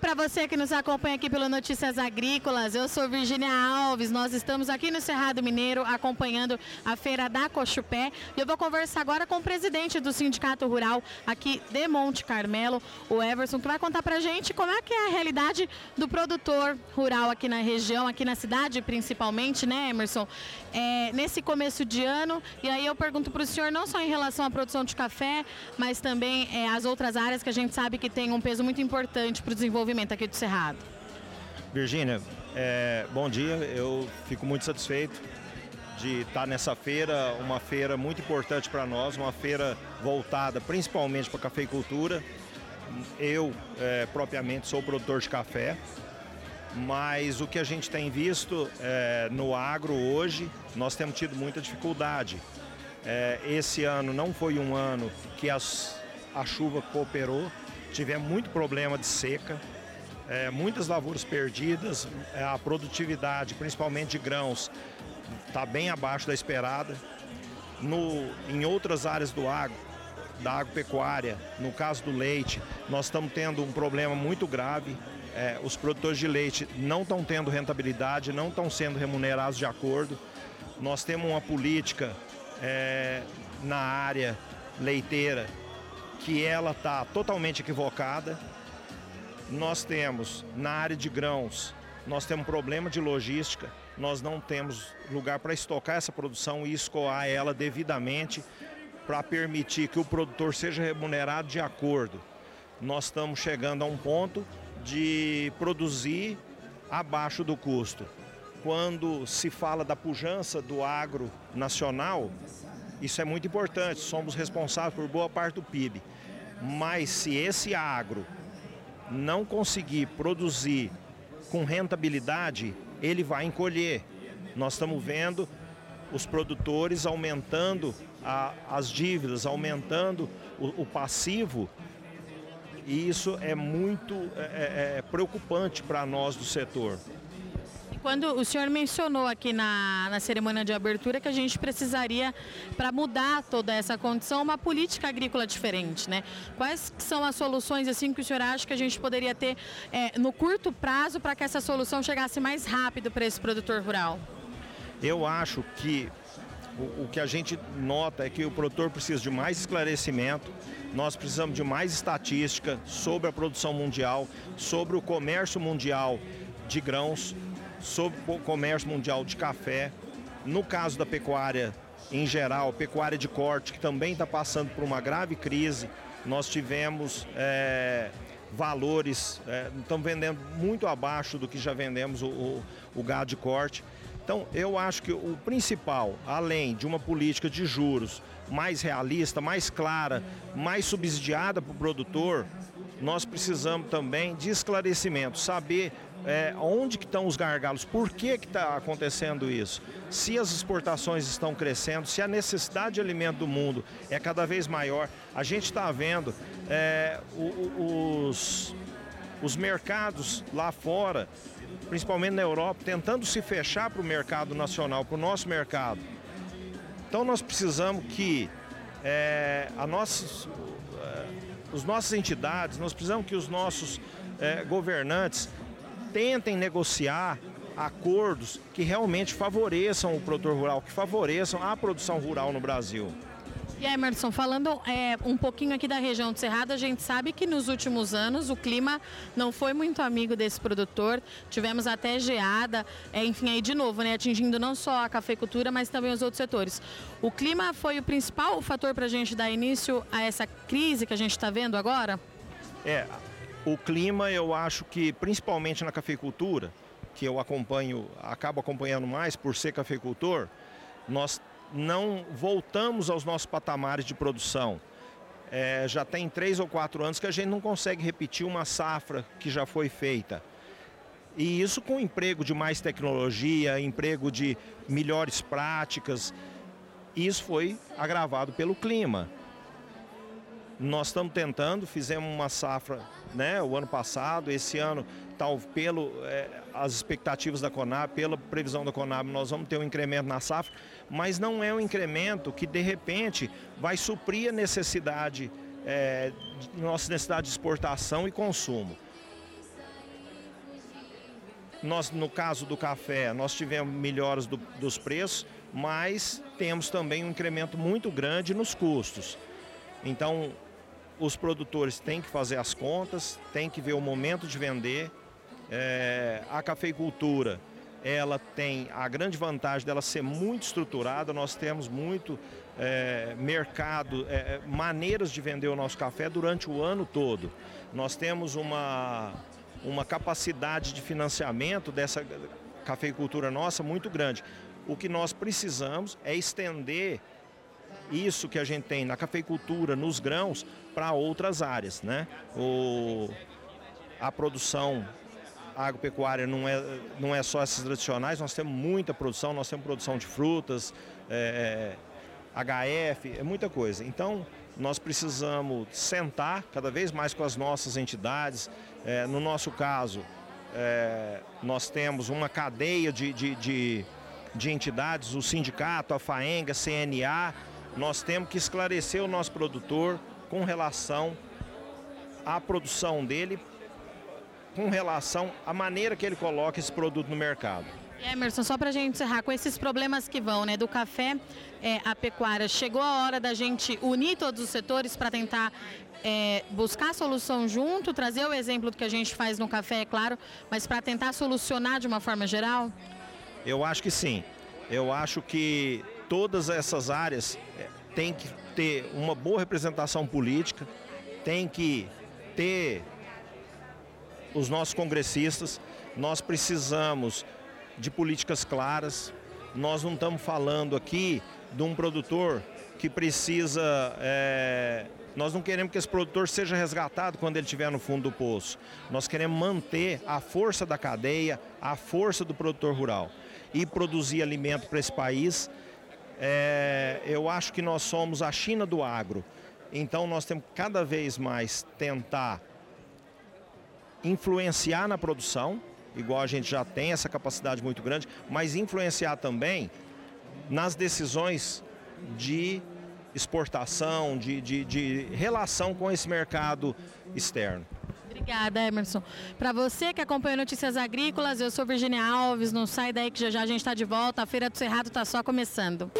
Para você que nos acompanha aqui pelo Notícias Agrícolas. Eu sou Virginia Alves. Nós estamos aqui no Cerrado Mineiro acompanhando a feira da Cochupé e eu vou conversar agora com o presidente do Sindicato Rural aqui de Monte Carmelo, o Everson, que vai contar pra gente como é que é a realidade do produtor rural aqui na região, aqui na cidade principalmente, né, Emerson? É, nesse começo de ano, e aí eu pergunto para o senhor não só em relação à produção de café, mas também é, as outras áreas que a gente sabe que tem um peso muito importante para o desenvolvimento aqui do Cerrado. Virgínia, é, bom dia. Eu fico muito satisfeito de estar nessa feira, uma feira muito importante para nós, uma feira voltada principalmente para a cafeicultura. Eu, é, propriamente, sou produtor de café, mas o que a gente tem visto é, no agro hoje, nós temos tido muita dificuldade. É, esse ano não foi um ano que as, a chuva cooperou, tivemos muito problema de seca, é, muitas lavouras perdidas, é, a produtividade, principalmente de grãos, está bem abaixo da esperada. No, em outras áreas do agro, da agropecuária, no caso do leite, nós estamos tendo um problema muito grave. É, os produtores de leite não estão tendo rentabilidade, não estão sendo remunerados de acordo. Nós temos uma política é, na área leiteira que ela está totalmente equivocada. Nós temos na área de grãos, nós temos problema de logística, nós não temos lugar para estocar essa produção e escoar ela devidamente para permitir que o produtor seja remunerado de acordo. Nós estamos chegando a um ponto de produzir abaixo do custo. Quando se fala da pujança do agro nacional, isso é muito importante, somos responsáveis por boa parte do PIB. Mas se esse agro não conseguir produzir com rentabilidade, ele vai encolher. Nós estamos vendo os produtores aumentando a, as dívidas, aumentando o, o, passivo, e isso é muito é, é, é preocupante para nós do setor. Quando o senhor mencionou aqui na, na cerimônia de abertura que a gente precisaria, para mudar toda essa condição, uma política agrícola diferente, né? Quais são as soluções assim que o senhor acha que a gente poderia ter é, no curto prazo para que essa solução chegasse mais rápido para esse produtor rural? Eu acho que o, o que a gente nota é que o produtor precisa de mais esclarecimento, nós precisamos de mais estatística sobre a produção mundial, sobre o comércio mundial de grãos, sobre o comércio mundial de café. No caso da pecuária em geral, pecuária de corte, que também está passando por uma grave crise, nós tivemos é, valores, é, estamos vendendo muito abaixo do que já vendemos o, o, o gado de corte. Então, eu acho que o principal, além de uma política de juros mais realista, mais clara, mais subsidiada para o produtor, nós precisamos também de esclarecimento, saber é, onde que estão os gargalos, por que está acontecendo isso, se as exportações estão crescendo, se a necessidade de alimento do mundo é cada vez maior. A gente está vendo é, os, os mercados lá fora, principalmente na Europa, tentando se fechar para o mercado nacional, para o nosso mercado. Então nós precisamos que é, a nossas, é, os nossas entidades, nós precisamos que os nossos é, governantes tentem negociar acordos que realmente favoreçam o produtor rural, que favoreçam a produção rural no Brasil. E Emerson, falando é, um pouquinho aqui da região do Cerrado, a gente sabe que nos últimos anos o clima não foi muito amigo desse produtor. Tivemos até geada, é, enfim, aí de novo, né, atingindo não só a cafeicultura, mas também os outros setores. O clima foi o principal fator para a gente dar início a essa crise que a gente está vendo agora? É, o clima, eu acho que principalmente na cafeicultura, que eu acompanho, acabo acompanhando mais por ser cafeicultor, nós não voltamos aos nossos patamares de produção. É, já tem três ou quatro anos que a gente não consegue repetir uma safra que já foi feita. E isso com emprego de mais tecnologia, emprego de melhores práticas, isso foi agravado pelo clima. Nós estamos tentando, fizemos uma safra né, o ano passado, esse ano, tal, pelo é, as expectativas da Conab, pela previsão da Conab, nós vamos ter um incremento na safra, mas não é um incremento que de repente vai suprir a necessidade, é, nossa necessidade de exportação e consumo. nós, no caso do café, nós tivemos melhoras do, dos preços, mas temos também um incremento muito grande nos custos. Então, os produtores têm que fazer as contas, têm que ver o momento de vender. É, a cafeicultura, ela tem a grande vantagem dela ser muito estruturada, nós temos muito é, mercado, é, é maneiras de vender o nosso café durante o ano todo. Nós temos uma, uma capacidade de financiamento dessa cafeicultura nossa muito grande. O que nós precisamos é estender isso que a gente tem na cafeicultura, nos grãos, para outras áreas. Né? O, a produção agropecuária não é, não é só essas tradicionais, nós temos muita produção, nós temos produção de frutas, é, HF, é muita coisa. Então, nós precisamos sentar cada vez mais com as nossas entidades. É, no nosso caso, é, nós temos uma cadeia de, de, de, de entidades, o sindicato, a FAENGA, a CNA, nós temos que esclarecer o nosso produtor com relação à produção dele, com relação à maneira que ele coloca esse produto no mercado. Emerson, só para a gente encerrar, com esses problemas que vão, né, do café é, à pecuária, chegou a hora da gente unir todos os setores para tentar é, buscar solução junto, trazer o exemplo do que a gente faz no café, é claro, mas para tentar solucionar de uma forma geral? Eu acho que sim. Eu acho que todas essas áreas é, têm que ter uma boa representação política, tem que ter os nossos congressistas, nós precisamos de políticas claras. Nós não estamos falando aqui de um produtor que precisa. É, nós não queremos que esse produtor seja resgatado quando ele estiver no fundo do poço. Nós queremos manter a força da cadeia, a força do produtor rural e produzir alimento para esse país é, eu acho que nós somos a China do agro. Então nós temos que cada vez mais tentar influenciar na produção, igual a gente já tem essa capacidade muito grande, mas influenciar também nas decisões de exportação, de, de, de relação com esse mercado externo. Obrigada, Emerson. Para você que acompanha Notícias Agrícolas, eu sou Virginia Alves. Não sai daí que já já a gente está de volta. A Feira do Cerrado está só começando.